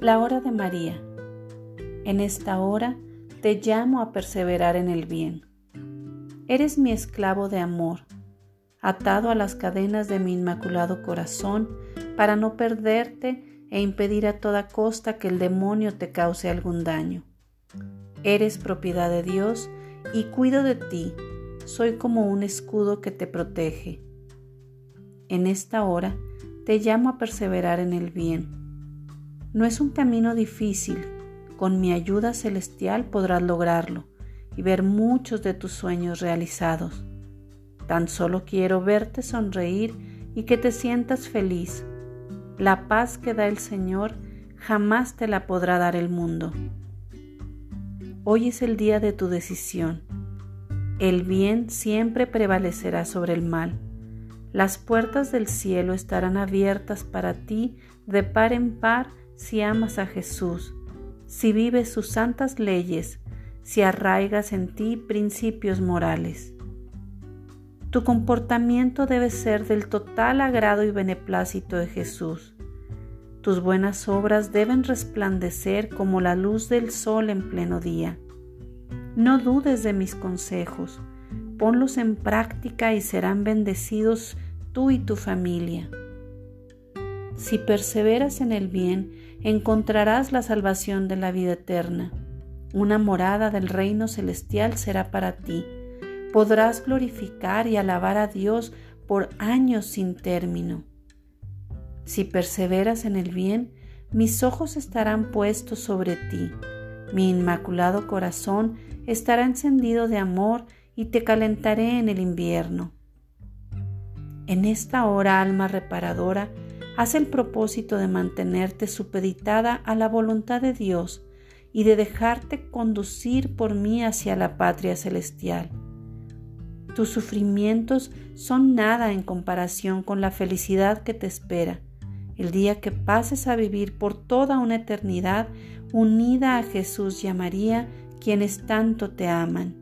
La hora de María. En esta hora te llamo a perseverar en el bien. Eres mi esclavo de amor, atado a las cadenas de mi inmaculado corazón para no perderte e impedir a toda costa que el demonio te cause algún daño. Eres propiedad de Dios y cuido de ti, soy como un escudo que te protege. En esta hora te llamo a perseverar en el bien no es un camino difícil, con mi ayuda celestial podrás lograrlo y ver muchos de tus sueños realizados. Tan solo quiero verte sonreír y que te sientas feliz. La paz que da el Señor jamás te la podrá dar el mundo. Hoy es el día de tu decisión. El bien siempre prevalecerá sobre el mal. Las puertas del cielo estarán abiertas para ti de par en par si amas a Jesús, si vives sus santas leyes, si arraigas en ti principios morales. Tu comportamiento debe ser del total agrado y beneplácito de Jesús. Tus buenas obras deben resplandecer como la luz del sol en pleno día. No dudes de mis consejos, ponlos en práctica y serán bendecidos tú y tu familia. Si perseveras en el bien, encontrarás la salvación de la vida eterna. Una morada del reino celestial será para ti. Podrás glorificar y alabar a Dios por años sin término. Si perseveras en el bien, mis ojos estarán puestos sobre ti. Mi inmaculado corazón estará encendido de amor y te calentaré en el invierno. En esta hora, alma reparadora, Haz el propósito de mantenerte supeditada a la voluntad de Dios y de dejarte conducir por mí hacia la patria celestial. Tus sufrimientos son nada en comparación con la felicidad que te espera el día que pases a vivir por toda una eternidad unida a Jesús y a María, quienes tanto te aman.